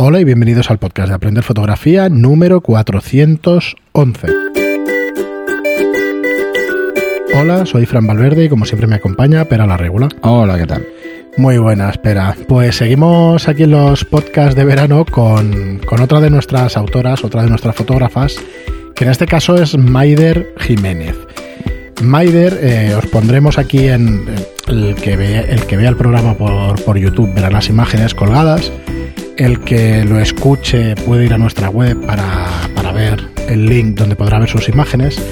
Hola y bienvenidos al podcast de Aprender Fotografía número 411. Hola, soy Fran Valverde y como siempre me acompaña Pera la Regula. Hola, ¿qué tal? Muy buena, espera. Pues seguimos aquí en los podcasts de verano con, con otra de nuestras autoras, otra de nuestras fotógrafas, que en este caso es Maider Jiménez. Maider, eh, os pondremos aquí en el que, ve, el que vea el programa por, por YouTube, verá las imágenes colgadas. El que lo escuche puede ir a nuestra web para, para ver el link donde podrá ver sus imágenes.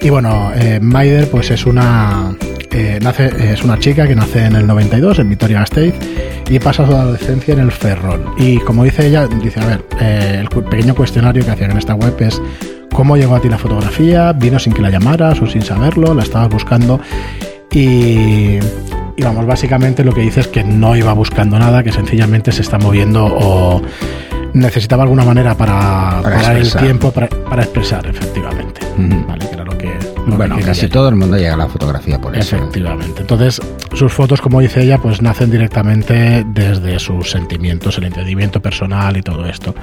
Y bueno, eh, Maider pues es una, eh, nace, es una chica que nace en el 92 en Victoria Gasteiz y pasa su adolescencia en el Ferrol. Y como dice ella, dice, a ver, eh, el pequeño cuestionario que hacían en esta web es cómo llegó a ti la fotografía, vino sin que la llamaras o sin saberlo, la estabas buscando y, y vamos, básicamente lo que dice es que no iba buscando nada, que sencillamente se está moviendo o necesitaba alguna manera para, Para parar el tiempo para, para expresar, efectivamente. Vale, que era lo que... lo Bueno, que casi todo el mundo llega a la fotografía por eso. ¿eh? Efectivamente. Entonces, sus fotos, como dice ella, pues nacen directamente desde sus sentimientos, el entendimiento personal y todo esto.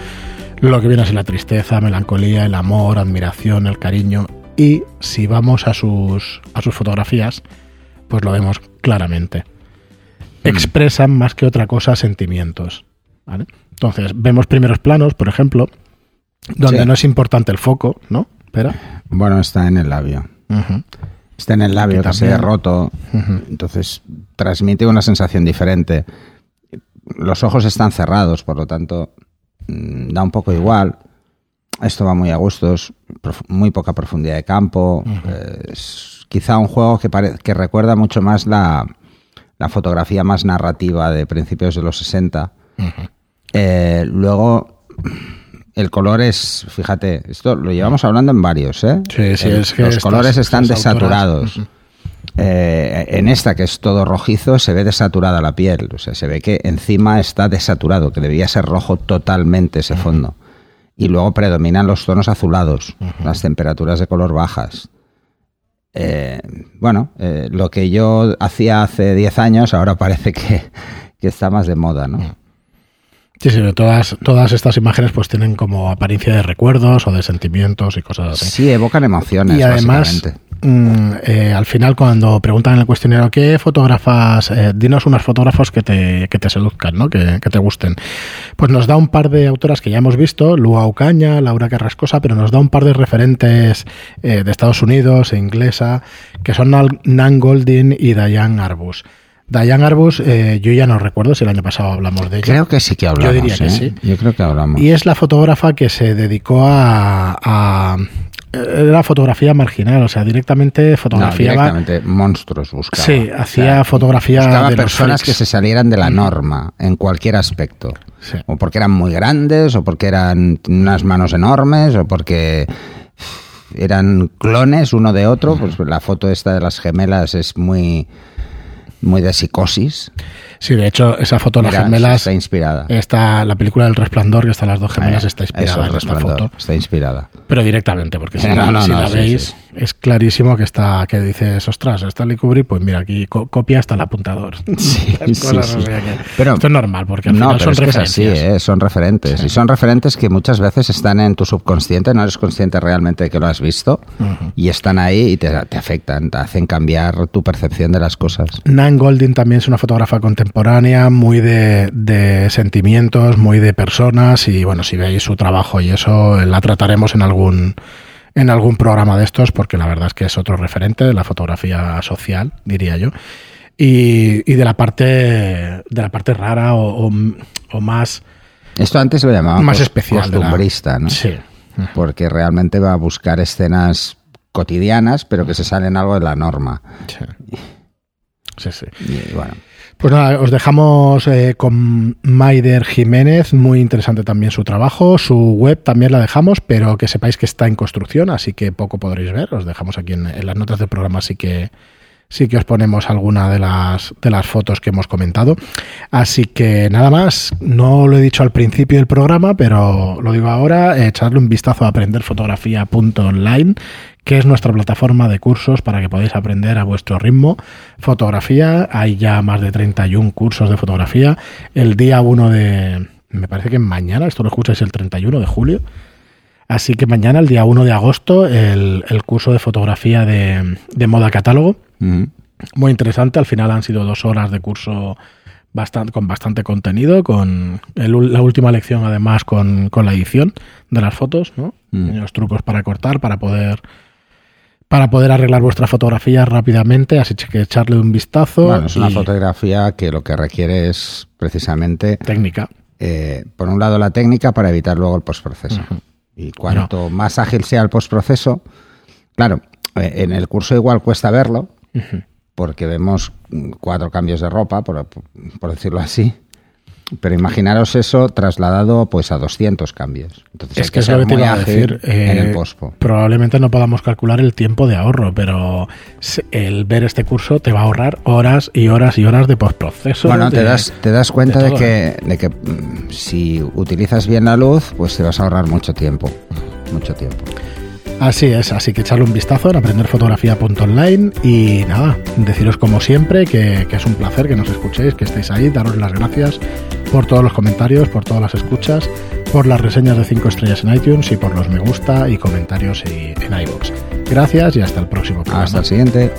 Lo que viene a ser la tristeza, melancolía, el amor, admiración, el cariño. Y si vamos a sus, a sus fotografías, pues lo vemos claramente. Expresan más que otra cosa sentimientos. ¿vale? Entonces, vemos primeros planos, por ejemplo, donde Sí. no es importante el foco, ¿no? Espera. Bueno, está en el labio. Está en el labio que se ha roto. Entonces transmite una sensación diferente. Los ojos están cerrados, por lo tanto mm, da un poco igual. Esto va muy a gustos, muy poca profundidad de campo. eh, es quizá un juego que, pare- que recuerda mucho más la, la fotografía más narrativa de principios de los 60. Eh, luego, el color es, fíjate, esto lo llevamos hablando en varios, ¿eh? Sí, sí, El- es que los estas- colores están desaturados. Eh, en esta, que es todo rojizo, se ve desaturada la piel. O sea, se ve que encima está desaturado, que debía ser rojo totalmente ese fondo. Y luego predominan los tonos azulados, las temperaturas de color bajas. Eh, bueno, eh, lo que yo hacía hace 10 años ahora parece que, que está más de moda, ¿no? Sí, sí, todas, todas estas imágenes pues tienen como apariencia de recuerdos o de sentimientos y cosas así. Sí, evocan emociones, y además, mm, eh, al final cuando preguntan en el cuestionario qué fotógrafas, eh, dinos unos fotógrafos que te, que te seduzcan, ¿no? que, que te gusten, pues nos da un par de autoras que ya hemos visto, Lua Ocaña, Laura Carrascosa, pero nos da un par de referentes eh, de Estados Unidos e inglesa, que son Nan Goldin y Diane Arbus. Diane Arbus, eh, yo ya no recuerdo si el año pasado hablamos de ella. Creo que sí que hablamos. Yo diría que ¿eh? sí. Yo creo que hablamos. Y es la fotógrafa que se dedicó a, a era fotografía marginal, o sea, directamente No, fotografiaba. directamente monstruos buscaba. Sí, hacía fotografía buscaba de personas que se salieran de la norma en cualquier aspecto. Sí. O porque eran muy grandes, o porque eran unas manos enormes, o porque eran clones uno de otro. Pues la foto esta de las gemelas es muy, muy de psicosis. Sí, de hecho, esa foto de las gemelas está inspirada. está la película del resplandor, que están las dos gemelas, Eh, está eso, inspirada en esta foto. Está inspirada. Pero directamente, porque si, No, la, no, si no, la sí, veis, sí, es clarísimo que está, que dices, ostras, Stanley Kubrick, pues mira, aquí co- copia hasta el apuntador. Sí, cosas, sí. o sea que- Pero- esto es normal, porque al no, final son es que es así, referencias. ¿eh? son referentes. Y son referentes que muchas veces están en tu subconsciente, no eres consciente realmente de que lo has visto, y están ahí y te, te afectan, te hacen cambiar tu percepción de las cosas. Nan Goldin también es una fotógrafa contemporánea, muy de, de sentimientos, muy de personas y bueno, si veis su trabajo y eso, la trataremos en algún en algún programa de estos porque la verdad es que es otro referente de la fotografía social, diría yo. Y, y de la parte de la parte rara o, o- o más Esto antes lo llamaban Más especial de la- costumbrista, ¿no? sí. porque realmente va a buscar escenas cotidianas, pero que se salen algo de la norma. Sí. Sí, sí. Y bueno, Pues nada, os dejamos eh, con Maider Jiménez, muy interesante también su trabajo, su web también la dejamos, pero que sepáis que está en construcción, así que poco podréis ver, os dejamos aquí en, en las notas del programa, así que sí que os ponemos alguna de las, de las fotos que hemos comentado. Así que nada más, no lo he dicho al principio del programa, pero lo digo ahora, eh, echadle un vistazo a aprenderfotografía.online, que es nuestra plataforma de cursos para que podáis aprender a vuestro ritmo fotografía. Hay ya más de 31 cursos de fotografía. El día 1 de, me parece que mañana, esto lo escucháis el 31 de julio. Así que mañana, el día 1 de agosto, el, el curso de fotografía de, de moda catálogo. Ujú. Muy interesante. Al final han sido dos horas de curso bastante, con bastante contenido, con el la última lección además con, con la edición de las fotos, ¿no? Mm. Los trucos para cortar, para poder para poder arreglar vuestras fotografías rápidamente, así que echarle un vistazo. Bueno, es una fotografía que lo que requiere es precisamente, técnica. eh, por un lado, la técnica para evitar luego el postproceso. Y cuanto más ágil sea el postproceso, claro, eh, en el curso igual cuesta verlo, porque vemos cuatro cambios de ropa, por, por decirlo así. Pero imaginaros eso trasladado pues a 200 cambios. Entonces Es que es lo que te muy iba a decir. en eh, el pospo. probablemente no podamos calcular el tiempo de ahorro, pero el ver este curso te va a ahorrar horas y horas y horas de postproceso. Bueno, te das, te das cuenta de de, que, de que mm, si utilizas bien la luz, pues te vas a ahorrar mucho tiempo. Mucho tiempo. Así es, así que echarle un vistazo en aprenderfotografía.online y nada, deciros como siempre que, es un placer que nos escuchéis, que estéis ahí, daros las gracias por todos los comentarios, por todas las escuchas, por las reseñas de 5 estrellas en iTunes y por los me gusta y comentarios en iVoox. Gracias y hasta el próximo programa. Hasta el siguiente.